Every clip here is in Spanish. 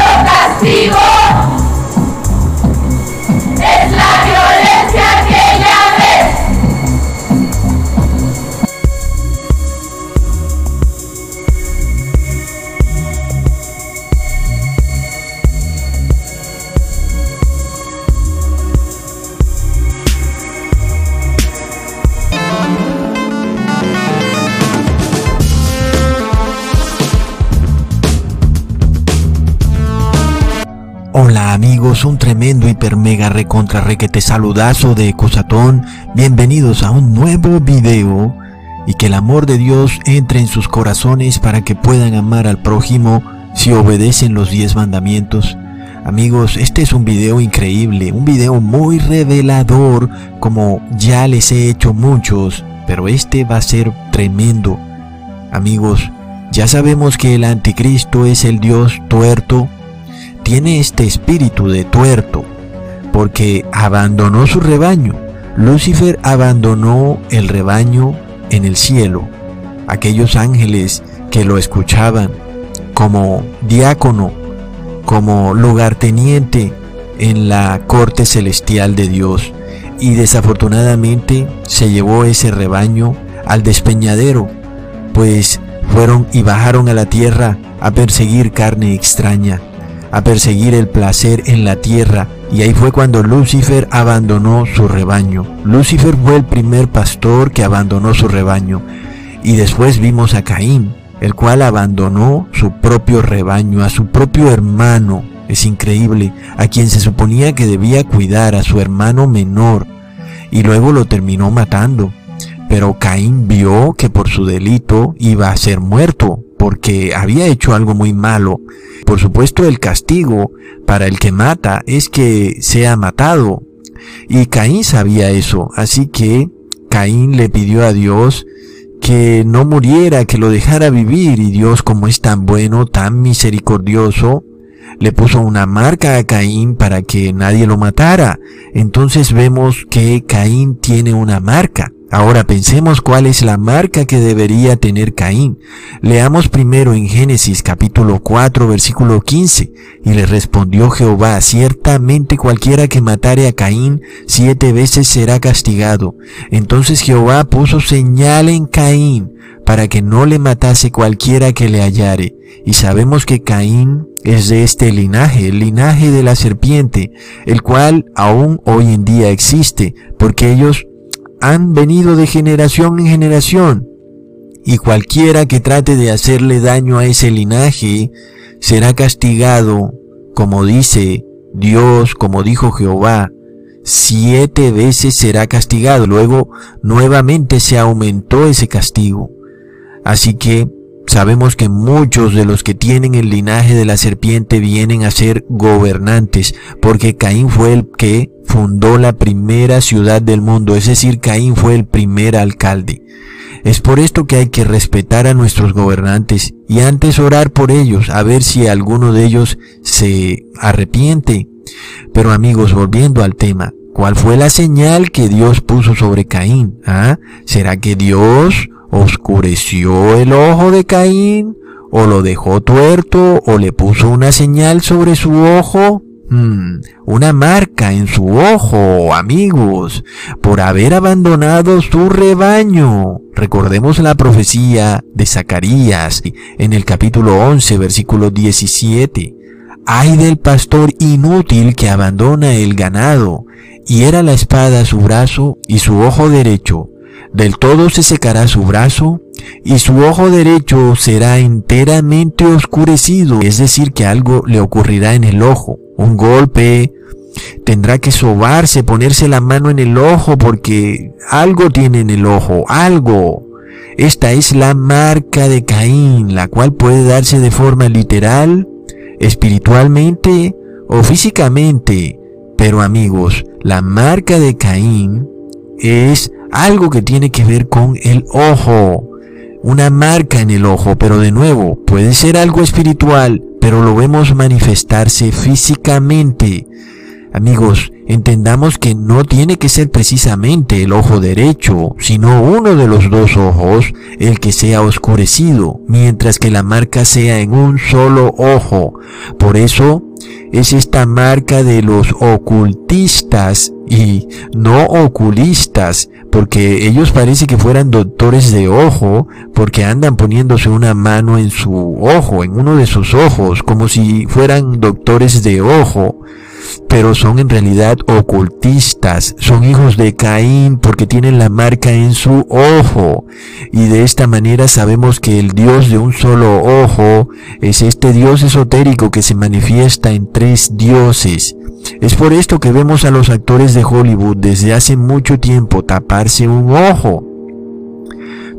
Hola un tremendo hiper mega recontra requete saludazo de Cusatón. Bienvenidos a un nuevo video y que el amor de Dios entre en sus corazones para que puedan amar al prójimo si obedecen los 10 mandamientos. Amigos, este es un video increíble, un video muy revelador como ya les he hecho muchos, pero este va a ser tremendo. Amigos, ya sabemos que el anticristo es el Dios tuerto tiene este espíritu de tuerto, porque abandonó su rebaño. Lucifer abandonó el rebaño en el cielo. Aquellos ángeles que lo escuchaban como diácono, como lugarteniente en la corte celestial de Dios. Y desafortunadamente se llevó ese rebaño al despeñadero, pues fueron y bajaron a la tierra a perseguir carne extraña a perseguir el placer en la tierra, y ahí fue cuando Lucifer abandonó su rebaño. Lucifer fue el primer pastor que abandonó su rebaño, y después vimos a Caín, el cual abandonó su propio rebaño, a su propio hermano. Es increíble, a quien se suponía que debía cuidar a su hermano menor, y luego lo terminó matando. Pero Caín vio que por su delito iba a ser muerto, porque había hecho algo muy malo. Por supuesto el castigo para el que mata es que sea matado. Y Caín sabía eso, así que Caín le pidió a Dios que no muriera, que lo dejara vivir, y Dios como es tan bueno, tan misericordioso, le puso una marca a Caín para que nadie lo matara. Entonces vemos que Caín tiene una marca. Ahora pensemos cuál es la marca que debería tener Caín. Leamos primero en Génesis capítulo 4 versículo 15. Y le respondió Jehová, ciertamente cualquiera que matare a Caín siete veces será castigado. Entonces Jehová puso señal en Caín para que no le matase cualquiera que le hallare. Y sabemos que Caín es de este linaje, el linaje de la serpiente, el cual aún hoy en día existe, porque ellos han venido de generación en generación, y cualquiera que trate de hacerle daño a ese linaje será castigado, como dice Dios, como dijo Jehová, siete veces será castigado. Luego nuevamente se aumentó ese castigo. Así que sabemos que muchos de los que tienen el linaje de la serpiente vienen a ser gobernantes, porque Caín fue el que fundó la primera ciudad del mundo, es decir, Caín fue el primer alcalde. Es por esto que hay que respetar a nuestros gobernantes y antes orar por ellos, a ver si alguno de ellos se arrepiente. Pero amigos, volviendo al tema, ¿cuál fue la señal que Dios puso sobre Caín? ¿Ah? ¿Será que Dios oscureció el ojo de Caín? ¿O lo dejó tuerto? ¿O le puso una señal sobre su ojo? Hmm, una marca en su ojo, amigos, por haber abandonado su rebaño. Recordemos la profecía de Zacarías en el capítulo 11, versículo 17. Ay del pastor inútil que abandona el ganado, y era la espada su brazo y su ojo derecho. Del todo se secará su brazo y su ojo derecho será enteramente oscurecido, es decir, que algo le ocurrirá en el ojo un golpe, tendrá que sobarse, ponerse la mano en el ojo porque algo tiene en el ojo, algo. Esta es la marca de Caín, la cual puede darse de forma literal, espiritualmente o físicamente. Pero amigos, la marca de Caín es algo que tiene que ver con el ojo. Una marca en el ojo, pero de nuevo, puede ser algo espiritual, pero lo vemos manifestarse físicamente. Amigos, entendamos que no tiene que ser precisamente el ojo derecho, sino uno de los dos ojos el que sea oscurecido, mientras que la marca sea en un solo ojo. Por eso es esta marca de los ocultistas y no oculistas, porque ellos parece que fueran doctores de ojo, porque andan poniéndose una mano en su ojo, en uno de sus ojos, como si fueran doctores de ojo pero son en realidad ocultistas, son hijos de Caín porque tienen la marca en su ojo. Y de esta manera sabemos que el Dios de un solo ojo es este Dios esotérico que se manifiesta en tres dioses. Es por esto que vemos a los actores de Hollywood desde hace mucho tiempo taparse un ojo.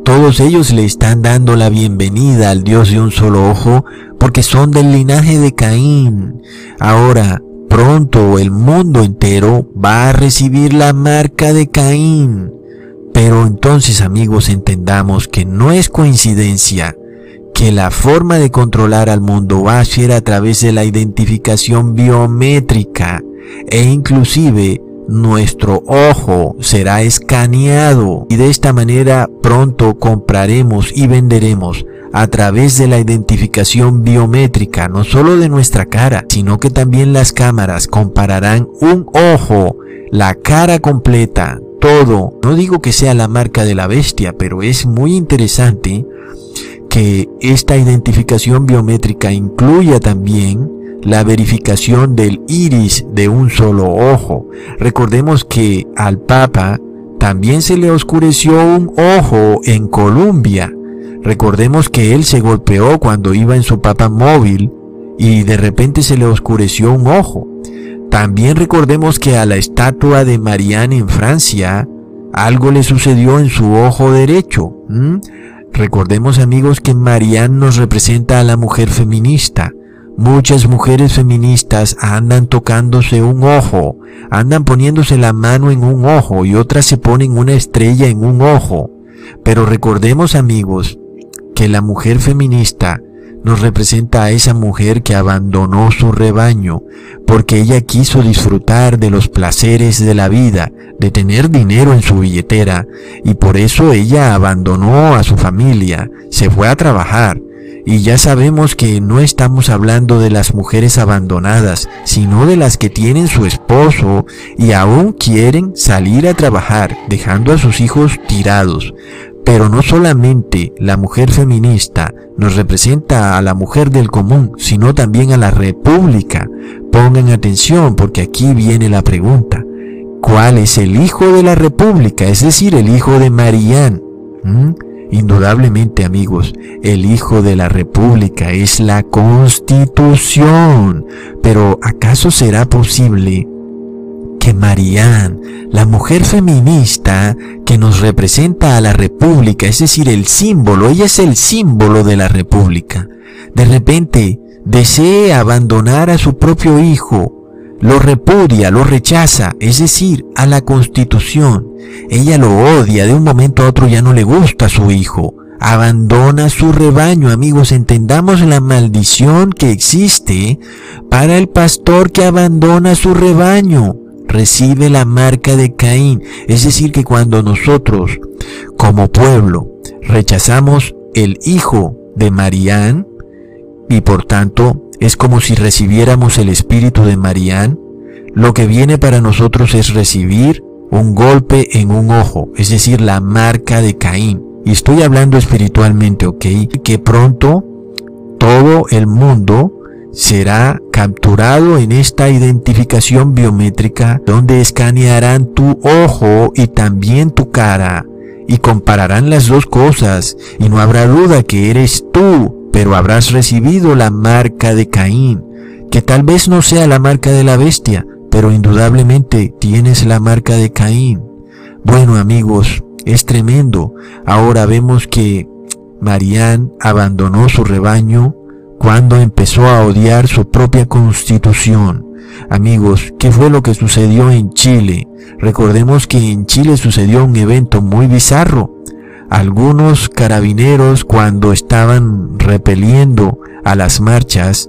Todos ellos le están dando la bienvenida al Dios de un solo ojo porque son del linaje de Caín. Ahora, pronto el mundo entero va a recibir la marca de Caín. Pero entonces amigos entendamos que no es coincidencia que la forma de controlar al mundo va a ser a través de la identificación biométrica e inclusive nuestro ojo será escaneado y de esta manera pronto compraremos y venderemos a través de la identificación biométrica, no solo de nuestra cara, sino que también las cámaras compararán un ojo, la cara completa, todo. No digo que sea la marca de la bestia, pero es muy interesante que esta identificación biométrica incluya también la verificación del iris de un solo ojo. Recordemos que al Papa también se le oscureció un ojo en Colombia Recordemos que él se golpeó cuando iba en su papa móvil y de repente se le oscureció un ojo. También recordemos que a la estatua de Marianne en Francia algo le sucedió en su ojo derecho. Recordemos amigos que Marianne nos representa a la mujer feminista. Muchas mujeres feministas andan tocándose un ojo, andan poniéndose la mano en un ojo y otras se ponen una estrella en un ojo. Pero recordemos amigos que la mujer feminista nos representa a esa mujer que abandonó su rebaño porque ella quiso disfrutar de los placeres de la vida, de tener dinero en su billetera, y por eso ella abandonó a su familia, se fue a trabajar. Y ya sabemos que no estamos hablando de las mujeres abandonadas, sino de las que tienen su esposo y aún quieren salir a trabajar, dejando a sus hijos tirados. Pero no solamente la mujer feminista nos representa a la mujer del común, sino también a la república. Pongan atención porque aquí viene la pregunta. ¿Cuál es el hijo de la república? Es decir, el hijo de Marianne. ¿Mm? Indudablemente amigos, el hijo de la república es la constitución. Pero ¿acaso será posible que Marianne, la mujer feminista que nos representa a la República, es decir, el símbolo, ella es el símbolo de la República, de repente desee abandonar a su propio hijo, lo repudia, lo rechaza, es decir, a la Constitución. Ella lo odia, de un momento a otro ya no le gusta a su hijo. Abandona su rebaño, amigos, entendamos la maldición que existe para el pastor que abandona su rebaño recibe la marca de Caín. Es decir, que cuando nosotros, como pueblo, rechazamos el hijo de Marián, y por tanto es como si recibiéramos el espíritu de Marián, lo que viene para nosotros es recibir un golpe en un ojo, es decir, la marca de Caín. Y estoy hablando espiritualmente, ¿ok? Que pronto todo el mundo será capturado en esta identificación biométrica donde escanearán tu ojo y también tu cara y compararán las dos cosas y no habrá duda que eres tú, pero habrás recibido la marca de Caín, que tal vez no sea la marca de la bestia, pero indudablemente tienes la marca de Caín. Bueno amigos, es tremendo. Ahora vemos que Marían abandonó su rebaño cuando empezó a odiar su propia constitución. Amigos, ¿qué fue lo que sucedió en Chile? Recordemos que en Chile sucedió un evento muy bizarro. Algunos carabineros cuando estaban repeliendo a las marchas,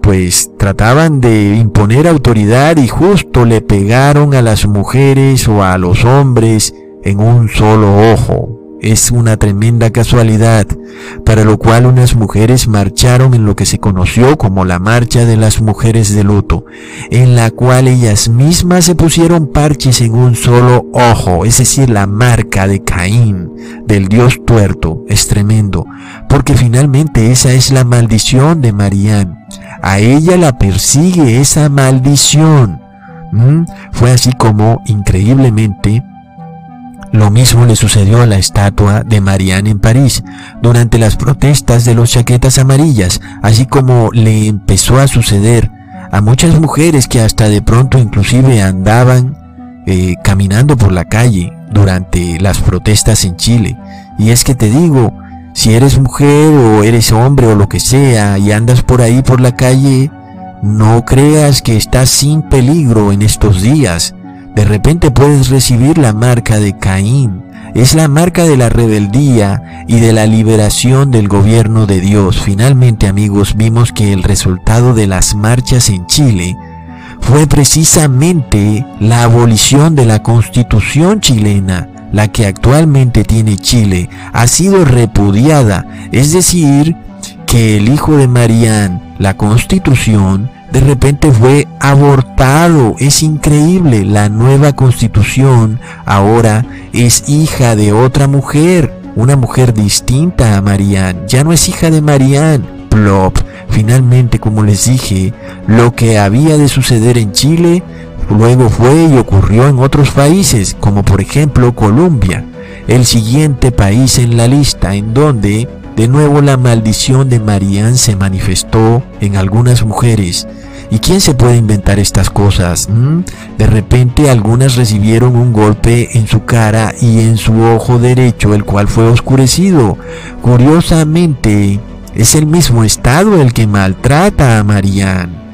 pues trataban de imponer autoridad y justo le pegaron a las mujeres o a los hombres en un solo ojo es una tremenda casualidad, para lo cual unas mujeres marcharon en lo que se conoció como la Marcha de las Mujeres de Luto, en la cual ellas mismas se pusieron parches en un solo ojo, es decir, la marca de Caín, del dios tuerto, es tremendo, porque finalmente esa es la maldición de Marían. A ella la persigue esa maldición. ¿Mm? Fue así como, increíblemente, lo mismo le sucedió a la estatua de Marianne en París durante las protestas de los chaquetas amarillas, así como le empezó a suceder a muchas mujeres que hasta de pronto inclusive andaban eh, caminando por la calle durante las protestas en Chile. Y es que te digo, si eres mujer o eres hombre o lo que sea y andas por ahí por la calle, no creas que estás sin peligro en estos días. De repente puedes recibir la marca de Caín. Es la marca de la rebeldía y de la liberación del gobierno de Dios. Finalmente amigos vimos que el resultado de las marchas en Chile fue precisamente la abolición de la constitución chilena, la que actualmente tiene Chile, ha sido repudiada, es decir, que el hijo de Marían, la constitución, de repente fue abortado. Es increíble. La nueva constitución ahora es hija de otra mujer, una mujer distinta a Marianne. Ya no es hija de Marianne. Plop. Finalmente, como les dije, lo que había de suceder en Chile luego fue y ocurrió en otros países, como por ejemplo Colombia, el siguiente país en la lista en donde de nuevo la maldición de Marianne se manifestó en algunas mujeres. ¿Y quién se puede inventar estas cosas? ¿Mm? De repente algunas recibieron un golpe en su cara y en su ojo derecho, el cual fue oscurecido. Curiosamente, es el mismo Estado el que maltrata a Marianne.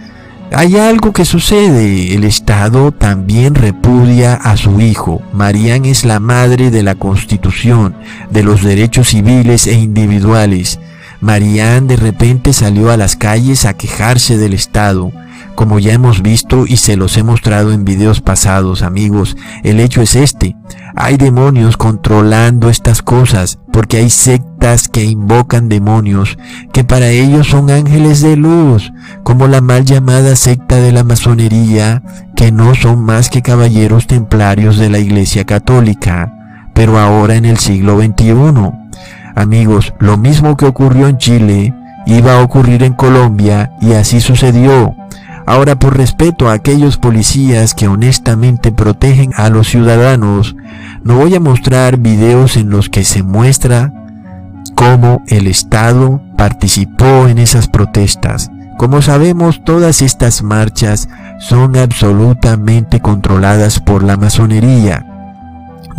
Hay algo que sucede, el Estado también repudia a su hijo. Marianne es la madre de la Constitución, de los derechos civiles e individuales. Marianne de repente salió a las calles a quejarse del Estado. Como ya hemos visto y se los he mostrado en videos pasados, amigos, el hecho es este. Hay demonios controlando estas cosas, porque hay sectas que invocan demonios, que para ellos son ángeles de luz, como la mal llamada secta de la masonería, que no son más que caballeros templarios de la Iglesia Católica, pero ahora en el siglo XXI. Amigos, lo mismo que ocurrió en Chile, iba a ocurrir en Colombia y así sucedió. Ahora, por respeto a aquellos policías que honestamente protegen a los ciudadanos, no voy a mostrar videos en los que se muestra cómo el Estado participó en esas protestas. Como sabemos, todas estas marchas son absolutamente controladas por la masonería.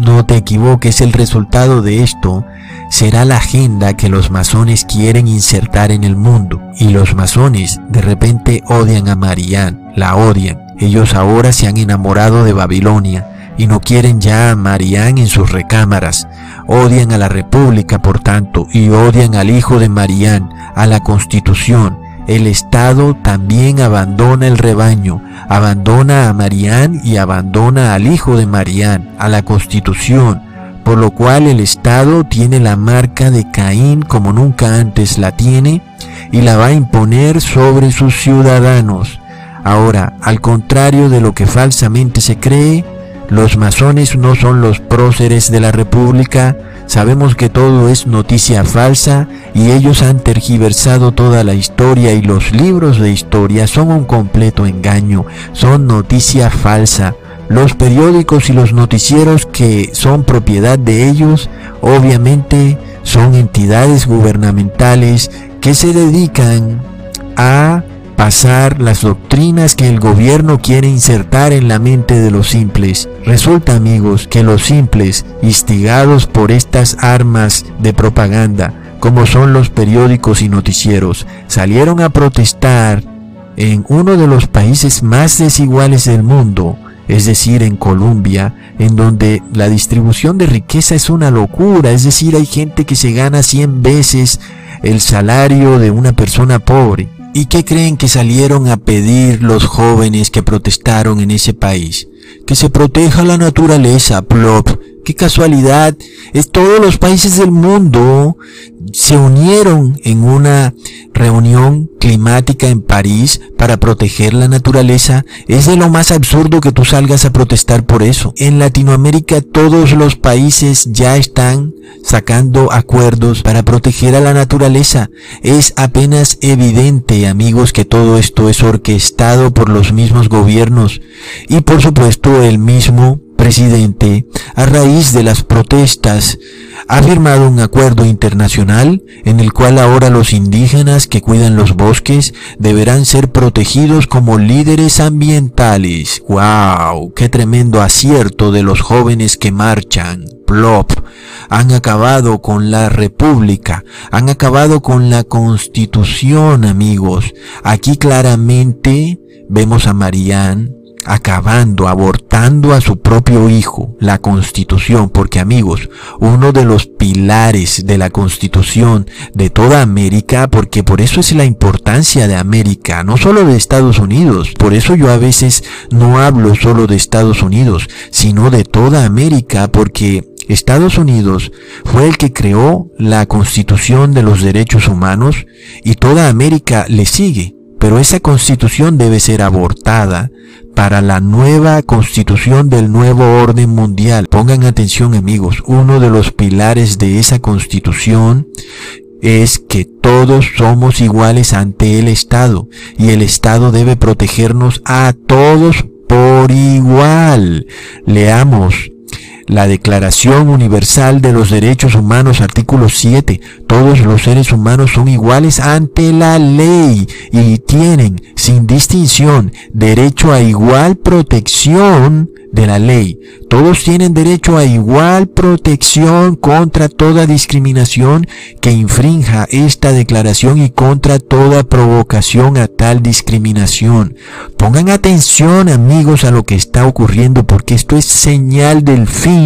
No te equivoques, el resultado de esto será la agenda que los masones quieren insertar en el mundo. Y los masones de repente odian a Marianne, la odian. Ellos ahora se han enamorado de Babilonia y no quieren ya a Marianne en sus recámaras. Odian a la República, por tanto, y odian al hijo de Marianne, a la Constitución. El Estado también abandona el rebaño, abandona a Marianne y abandona al hijo de Marianne, a la Constitución por lo cual el Estado tiene la marca de Caín como nunca antes la tiene y la va a imponer sobre sus ciudadanos. Ahora, al contrario de lo que falsamente se cree, los masones no son los próceres de la República, sabemos que todo es noticia falsa y ellos han tergiversado toda la historia y los libros de historia son un completo engaño, son noticia falsa. Los periódicos y los noticieros que son propiedad de ellos, obviamente son entidades gubernamentales que se dedican a pasar las doctrinas que el gobierno quiere insertar en la mente de los simples. Resulta amigos que los simples, instigados por estas armas de propaganda, como son los periódicos y noticieros, salieron a protestar en uno de los países más desiguales del mundo, es decir, en Colombia, en donde la distribución de riqueza es una locura, es decir, hay gente que se gana 100 veces el salario de una persona pobre. ¿Y qué creen que salieron a pedir los jóvenes que protestaron en ese país? Que se proteja la naturaleza, plop. Qué casualidad. Es todos los países del mundo se unieron en una reunión climática en París para proteger la naturaleza. Es de lo más absurdo que tú salgas a protestar por eso. En Latinoamérica todos los países ya están sacando acuerdos para proteger a la naturaleza. Es apenas evidente, amigos, que todo esto es orquestado por los mismos gobiernos y por supuesto el mismo presidente, a raíz de las protestas, ha firmado un acuerdo internacional en el cual ahora los indígenas que cuidan los bosques deberán ser protegidos como líderes ambientales. ¡Wow! ¡Qué tremendo acierto de los jóvenes que marchan! Plop. Han acabado con la república, han acabado con la constitución, amigos. Aquí claramente vemos a Marianne acabando, abortando a su propio hijo, la constitución, porque amigos, uno de los pilares de la constitución de toda América, porque por eso es la importancia de América, no solo de Estados Unidos, por eso yo a veces no hablo solo de Estados Unidos, sino de toda América, porque Estados Unidos fue el que creó la constitución de los derechos humanos y toda América le sigue. Pero esa constitución debe ser abortada para la nueva constitución del nuevo orden mundial. Pongan atención amigos, uno de los pilares de esa constitución es que todos somos iguales ante el Estado y el Estado debe protegernos a todos por igual. Leamos la Declaración Universal de los Derechos Humanos, artículo 7. Todos los seres humanos son iguales ante la ley y tienen, sin distinción, derecho a igual protección de la ley. Todos tienen derecho a igual protección contra toda discriminación que infrinja esta declaración y contra toda provocación a tal discriminación. Pongan atención amigos a lo que está ocurriendo porque esto es señal del fin.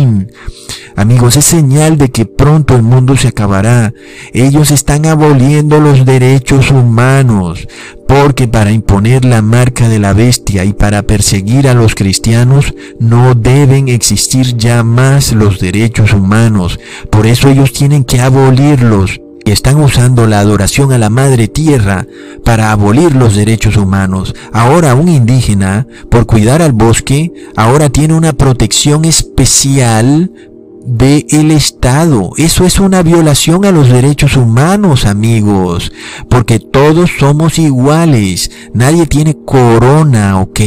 Amigos, es señal de que pronto el mundo se acabará. Ellos están aboliendo los derechos humanos, porque para imponer la marca de la bestia y para perseguir a los cristianos no deben existir ya más los derechos humanos. Por eso ellos tienen que abolirlos y están usando la adoración a la madre tierra para abolir los derechos humanos. Ahora un indígena, por cuidar al bosque, ahora tiene una protección especial de el Estado. Eso es una violación a los derechos humanos, amigos, porque todos somos iguales. Nadie tiene corona, ¿ok?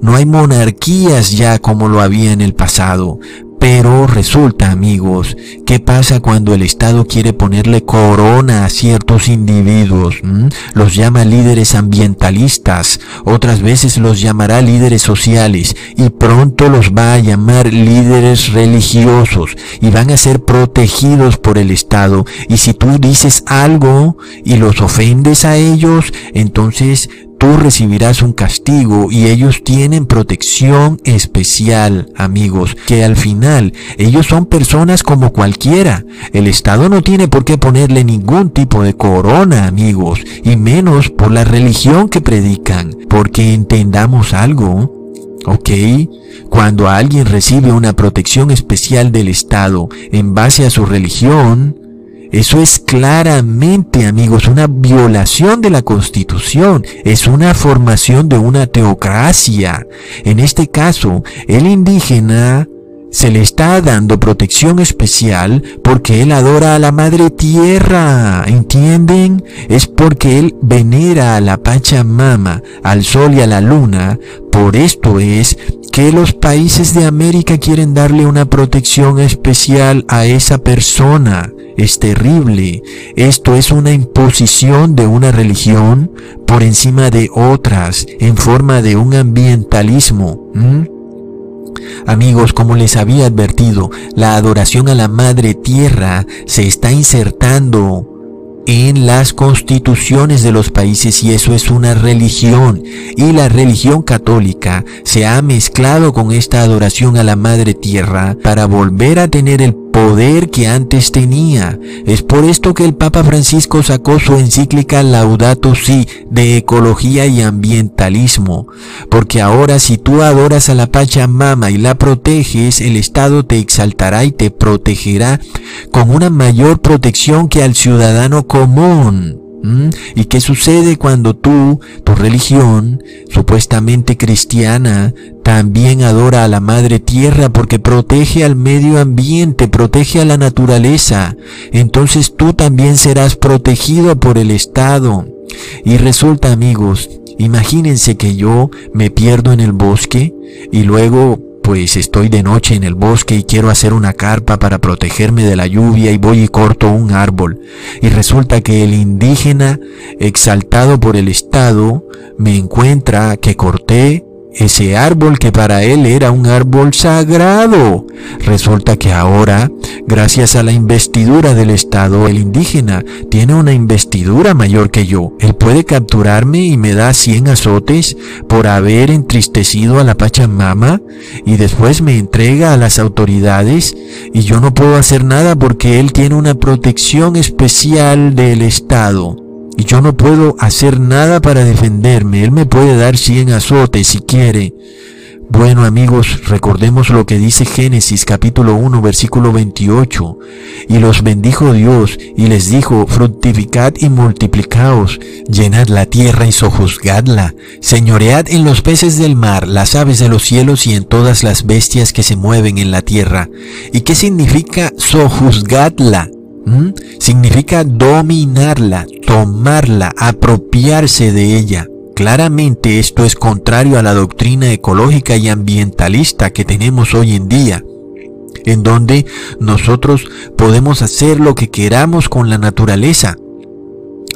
No hay monarquías ya como lo había en el pasado. Pero resulta, amigos, ¿qué pasa cuando el Estado quiere ponerle corona a ciertos individuos? ¿Mm? Los llama líderes ambientalistas, otras veces los llamará líderes sociales y pronto los va a llamar líderes religiosos y van a ser protegidos por el Estado. Y si tú dices algo y los ofendes a ellos, entonces tú recibirás un castigo y ellos tienen protección especial, amigos, que al final ellos son personas como cualquiera. El Estado no tiene por qué ponerle ningún tipo de corona, amigos, y menos por la religión que predican, porque entendamos algo. ¿Ok? Cuando alguien recibe una protección especial del Estado en base a su religión, eso es claramente, amigos, una violación de la Constitución. Es una formación de una teocracia. En este caso, el indígena se le está dando protección especial porque él adora a la madre tierra, ¿entienden? Es porque él venera a la Pachamama, al sol y a la luna. Por esto es que los países de América quieren darle una protección especial a esa persona es terrible. Esto es una imposición de una religión por encima de otras en forma de un ambientalismo. Amigos, como les había advertido, la adoración a la Madre Tierra se está insertando en las constituciones de los países y eso es una religión. Y la religión católica se ha mezclado con esta adoración a la madre tierra para volver a tener el poder que antes tenía. Es por esto que el Papa Francisco sacó su encíclica Laudato Si de ecología y ambientalismo, porque ahora si tú adoras a la Pachamama y la proteges, el Estado te exaltará y te protegerá con una mayor protección que al ciudadano común. ¿Mm? ¿Y qué sucede cuando tú, tu religión, supuestamente cristiana, también adora a la Madre Tierra porque protege al medio ambiente, protege a la naturaleza? Entonces tú también serás protegido por el Estado. Y resulta, amigos, imagínense que yo me pierdo en el bosque y luego pues estoy de noche en el bosque y quiero hacer una carpa para protegerme de la lluvia y voy y corto un árbol. Y resulta que el indígena, exaltado por el Estado, me encuentra que corté ese árbol que para él era un árbol sagrado. Resulta que ahora, gracias a la investidura del Estado, el indígena tiene una investidura mayor que yo. Él puede capturarme y me da 100 azotes por haber entristecido a la Pachamama y después me entrega a las autoridades y yo no puedo hacer nada porque él tiene una protección especial del Estado y yo no puedo hacer nada para defenderme. Él me puede dar 100 azotes si quiere. Bueno amigos, recordemos lo que dice Génesis capítulo 1 versículo 28. Y los bendijo Dios y les dijo, fructificad y multiplicaos, llenad la tierra y sojuzgadla, señoread en los peces del mar, las aves de los cielos y en todas las bestias que se mueven en la tierra. ¿Y qué significa sojuzgadla? ¿Mm? Significa dominarla, tomarla, apropiarse de ella. Claramente esto es contrario a la doctrina ecológica y ambientalista que tenemos hoy en día, en donde nosotros podemos hacer lo que queramos con la naturaleza,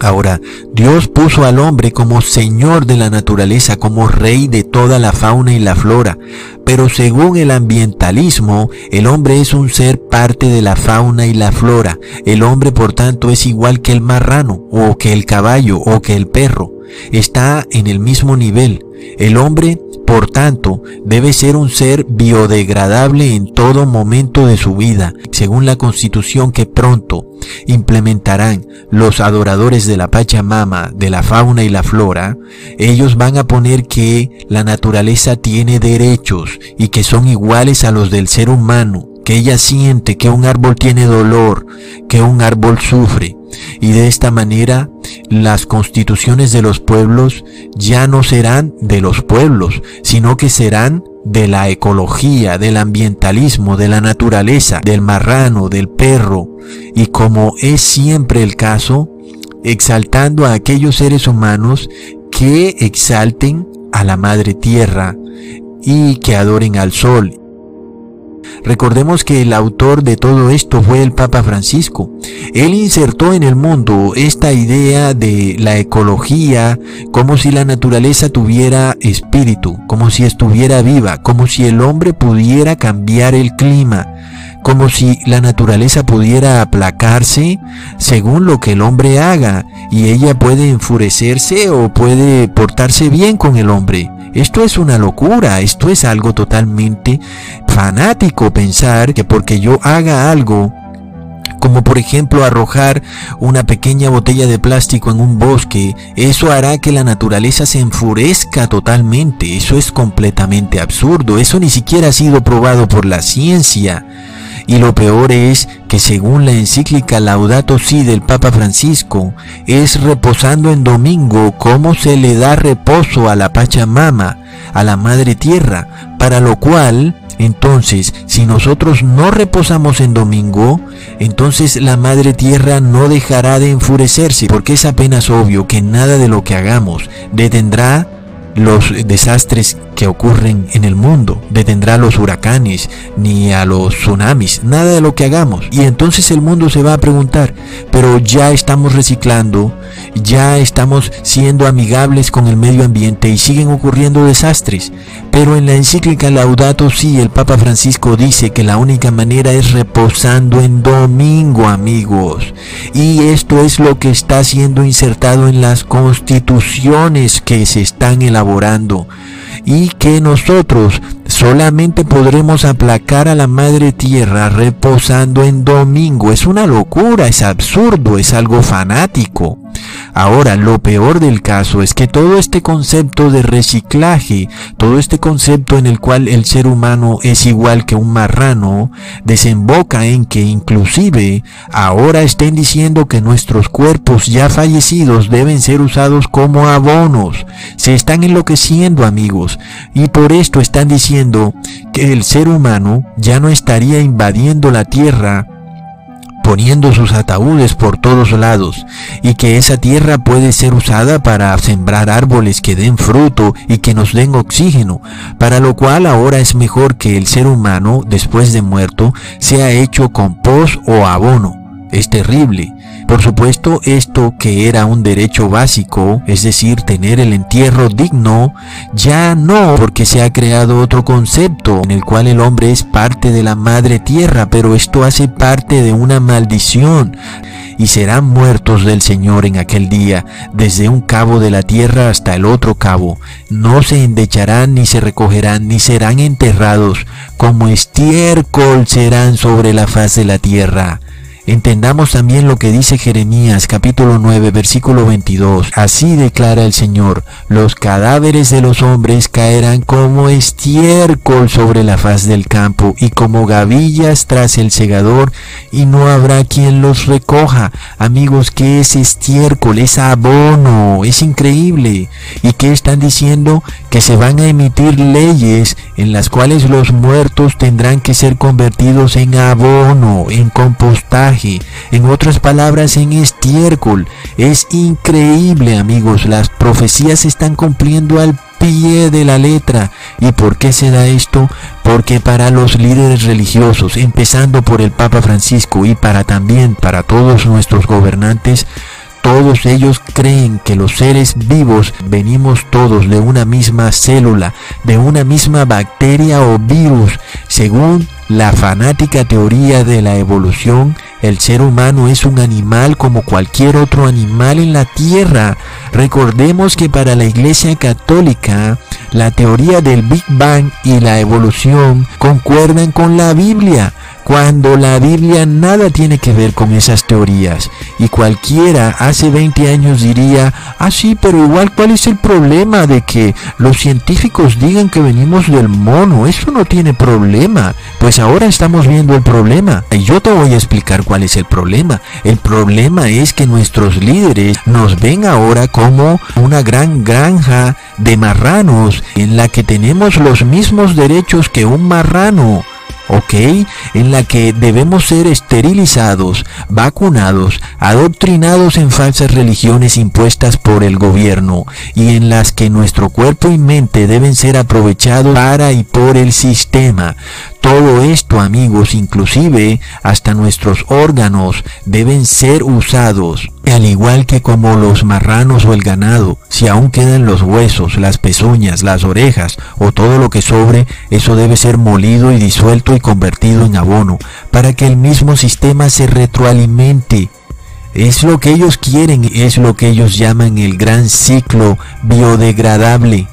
Ahora, Dios puso al hombre como señor de la naturaleza, como rey de toda la fauna y la flora, pero según el ambientalismo, el hombre es un ser parte de la fauna y la flora. El hombre, por tanto, es igual que el marrano, o que el caballo, o que el perro. Está en el mismo nivel. El hombre por tanto, debe ser un ser biodegradable en todo momento de su vida, según la constitución que pronto implementarán los adoradores de la Pachamama, de la fauna y la flora, ellos van a poner que la naturaleza tiene derechos y que son iguales a los del ser humano, que ella siente que un árbol tiene dolor, que un árbol sufre, y de esta manera las constituciones de los pueblos ya no serán de los pueblos, sino que serán de la ecología, del ambientalismo, de la naturaleza, del marrano, del perro, y como es siempre el caso, exaltando a aquellos seres humanos que exalten a la madre tierra y que adoren al sol Recordemos que el autor de todo esto fue el Papa Francisco. Él insertó en el mundo esta idea de la ecología como si la naturaleza tuviera espíritu, como si estuviera viva, como si el hombre pudiera cambiar el clima, como si la naturaleza pudiera aplacarse según lo que el hombre haga y ella puede enfurecerse o puede portarse bien con el hombre. Esto es una locura, esto es algo totalmente fanático pensar que porque yo haga algo como por ejemplo arrojar una pequeña botella de plástico en un bosque, eso hará que la naturaleza se enfurezca totalmente. Eso es completamente absurdo, eso ni siquiera ha sido probado por la ciencia. Y lo peor es que según la encíclica Laudato Si del Papa Francisco, es reposando en domingo como se le da reposo a la Pachamama, a la Madre Tierra, para lo cual entonces, si nosotros no reposamos en domingo, entonces la Madre Tierra no dejará de enfurecerse, porque es apenas obvio que nada de lo que hagamos detendrá los desastres que ocurren en el mundo, detendrá los huracanes, ni a los tsunamis, nada de lo que hagamos. Y entonces el mundo se va a preguntar, pero ya estamos reciclando, ya estamos siendo amigables con el medio ambiente y siguen ocurriendo desastres. Pero en la encíclica Laudato Si el Papa Francisco dice que la única manera es reposando en domingo, amigos. Y esto es lo que está siendo insertado en las constituciones que se están elaborando y que nosotros solamente podremos aplacar a la madre tierra reposando en domingo. Es una locura, es absurdo, es algo fanático. Ahora, lo peor del caso es que todo este concepto de reciclaje, todo este concepto en el cual el ser humano es igual que un marrano, desemboca en que inclusive ahora estén diciendo que nuestros cuerpos ya fallecidos deben ser usados como abonos. Se están enloqueciendo amigos y por esto están diciendo que el ser humano ya no estaría invadiendo la tierra poniendo sus ataúdes por todos lados, y que esa tierra puede ser usada para sembrar árboles que den fruto y que nos den oxígeno, para lo cual ahora es mejor que el ser humano, después de muerto, sea hecho compost o abono. Es terrible, por supuesto, esto que era un derecho básico, es decir, tener el entierro digno, ya no, porque se ha creado otro concepto en el cual el hombre es parte de la madre tierra, pero esto hace parte de una maldición y serán muertos del Señor en aquel día, desde un cabo de la tierra hasta el otro cabo. No se endecharán, ni se recogerán, ni serán enterrados, como estiércol serán sobre la faz de la tierra. Entendamos también lo que dice Jeremías capítulo 9 versículo 22. Así declara el Señor, los cadáveres de los hombres caerán como estiércol sobre la faz del campo y como gavillas tras el segador y no habrá quien los recoja. Amigos, ¿qué es estiércol? Es abono, es increíble. ¿Y qué están diciendo? Que se van a emitir leyes en las cuales los muertos tendrán que ser convertidos en abono, en compostaje en otras palabras en estiércol. Es increíble amigos, las profecías se están cumpliendo al pie de la letra. ¿Y por qué se da esto? Porque para los líderes religiosos, empezando por el Papa Francisco y para también para todos nuestros gobernantes, todos ellos creen que los seres vivos venimos todos de una misma célula, de una misma bacteria o virus. Según la fanática teoría de la evolución, el ser humano es un animal como cualquier otro animal en la tierra. Recordemos que para la Iglesia Católica, la teoría del Big Bang y la evolución concuerdan con la Biblia cuando la Biblia nada tiene que ver con esas teorías. Y cualquiera hace 20 años diría, ah sí, pero igual cuál es el problema de que los científicos digan que venimos del mono, eso no tiene problema. Pues ahora estamos viendo el problema. Y yo te voy a explicar cuál es el problema. El problema es que nuestros líderes nos ven ahora como una gran granja de marranos en la que tenemos los mismos derechos que un marrano. ¿Ok? En la que debemos ser esterilizados, vacunados, adoctrinados en falsas religiones impuestas por el gobierno y en las que nuestro cuerpo y mente deben ser aprovechados para y por el sistema. Todo esto, amigos, inclusive hasta nuestros órganos, deben ser usados, al igual que como los marranos o el ganado. Si aún quedan los huesos, las pezuñas, las orejas o todo lo que sobre, eso debe ser molido y disuelto y convertido en abono, para que el mismo sistema se retroalimente. Es lo que ellos quieren, es lo que ellos llaman el gran ciclo biodegradable.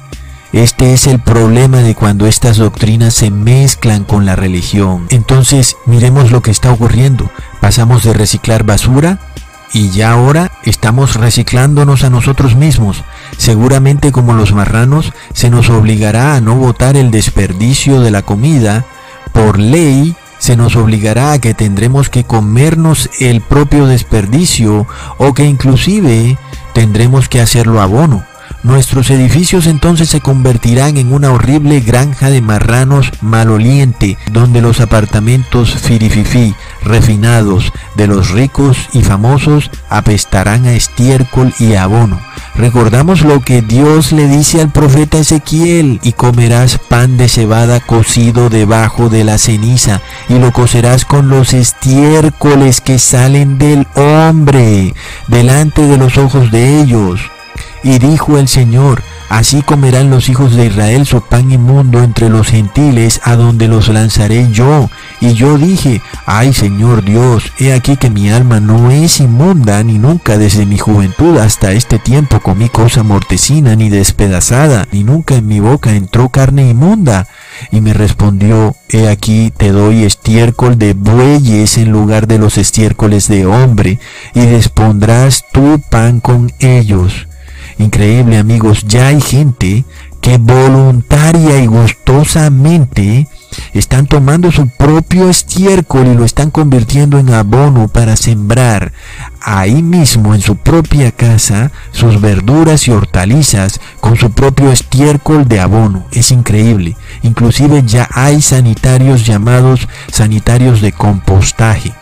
Este es el problema de cuando estas doctrinas se mezclan con la religión. Entonces, miremos lo que está ocurriendo. Pasamos de reciclar basura y ya ahora estamos reciclándonos a nosotros mismos. Seguramente como los marranos se nos obligará a no botar el desperdicio de la comida. Por ley se nos obligará a que tendremos que comernos el propio desperdicio o que inclusive tendremos que hacerlo abono. Nuestros edificios entonces se convertirán en una horrible granja de marranos maloliente, donde los apartamentos firififi refinados de los ricos y famosos apestarán a estiércol y abono. Recordamos lo que Dios le dice al profeta Ezequiel, y comerás pan de cebada cocido debajo de la ceniza, y lo cocerás con los estiércoles que salen del hombre, delante de los ojos de ellos. Y dijo el Señor, así comerán los hijos de Israel su pan inmundo entre los gentiles, a donde los lanzaré yo. Y yo dije, ay Señor Dios, he aquí que mi alma no es inmunda, ni nunca desde mi juventud hasta este tiempo comí cosa mortecina, ni despedazada, ni nunca en mi boca entró carne inmunda. Y me respondió, he aquí te doy estiércol de bueyes en lugar de los estiércoles de hombre, y despondrás tu pan con ellos. Increíble amigos, ya hay gente que voluntaria y gustosamente están tomando su propio estiércol y lo están convirtiendo en abono para sembrar ahí mismo en su propia casa sus verduras y hortalizas con su propio estiércol de abono. Es increíble. Inclusive ya hay sanitarios llamados sanitarios de compostaje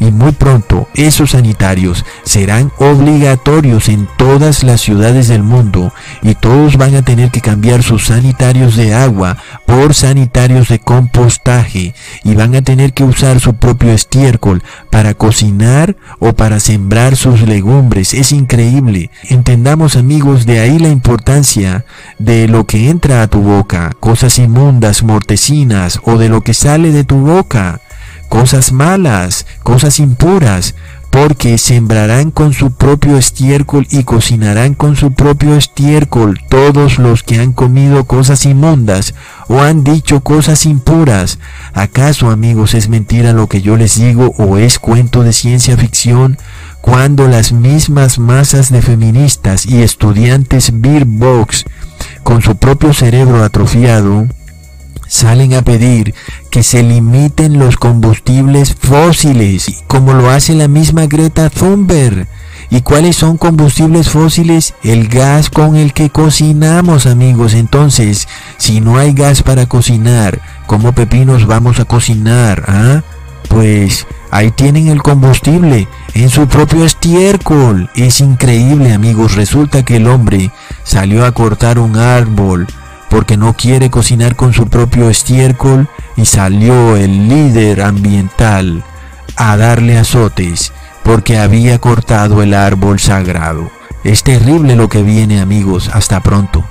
y muy pronto esos sanitarios serán obligatorios en todas las ciudades del mundo y todos van a tener que cambiar sus sanitarios de agua por sanitarios de compostaje y van a tener que usar su propio estiércol para cocinar o para sembrar sus legumbres. Es increíble. Entendamos amigos de ahí la importancia de lo que entra a tu boca, cosas inmundas, mortecinas o de lo que sale de tu boca cosas malas, cosas impuras, porque sembrarán con su propio estiércol y cocinarán con su propio estiércol todos los que han comido cosas inmundas o han dicho cosas impuras. ¿Acaso, amigos, es mentira lo que yo les digo o es cuento de ciencia ficción? Cuando las mismas masas de feministas y estudiantes Beer Box, con su propio cerebro atrofiado, salen a pedir que se limiten los combustibles fósiles, como lo hace la misma Greta Thunberg. ¿Y cuáles son combustibles fósiles? El gas con el que cocinamos, amigos. Entonces, si no hay gas para cocinar, ¿cómo pepinos vamos a cocinar? Ah? Pues ahí tienen el combustible en su propio estiércol. Es increíble, amigos. Resulta que el hombre salió a cortar un árbol porque no quiere cocinar con su propio estiércol y salió el líder ambiental a darle azotes porque había cortado el árbol sagrado. Es terrible lo que viene amigos, hasta pronto.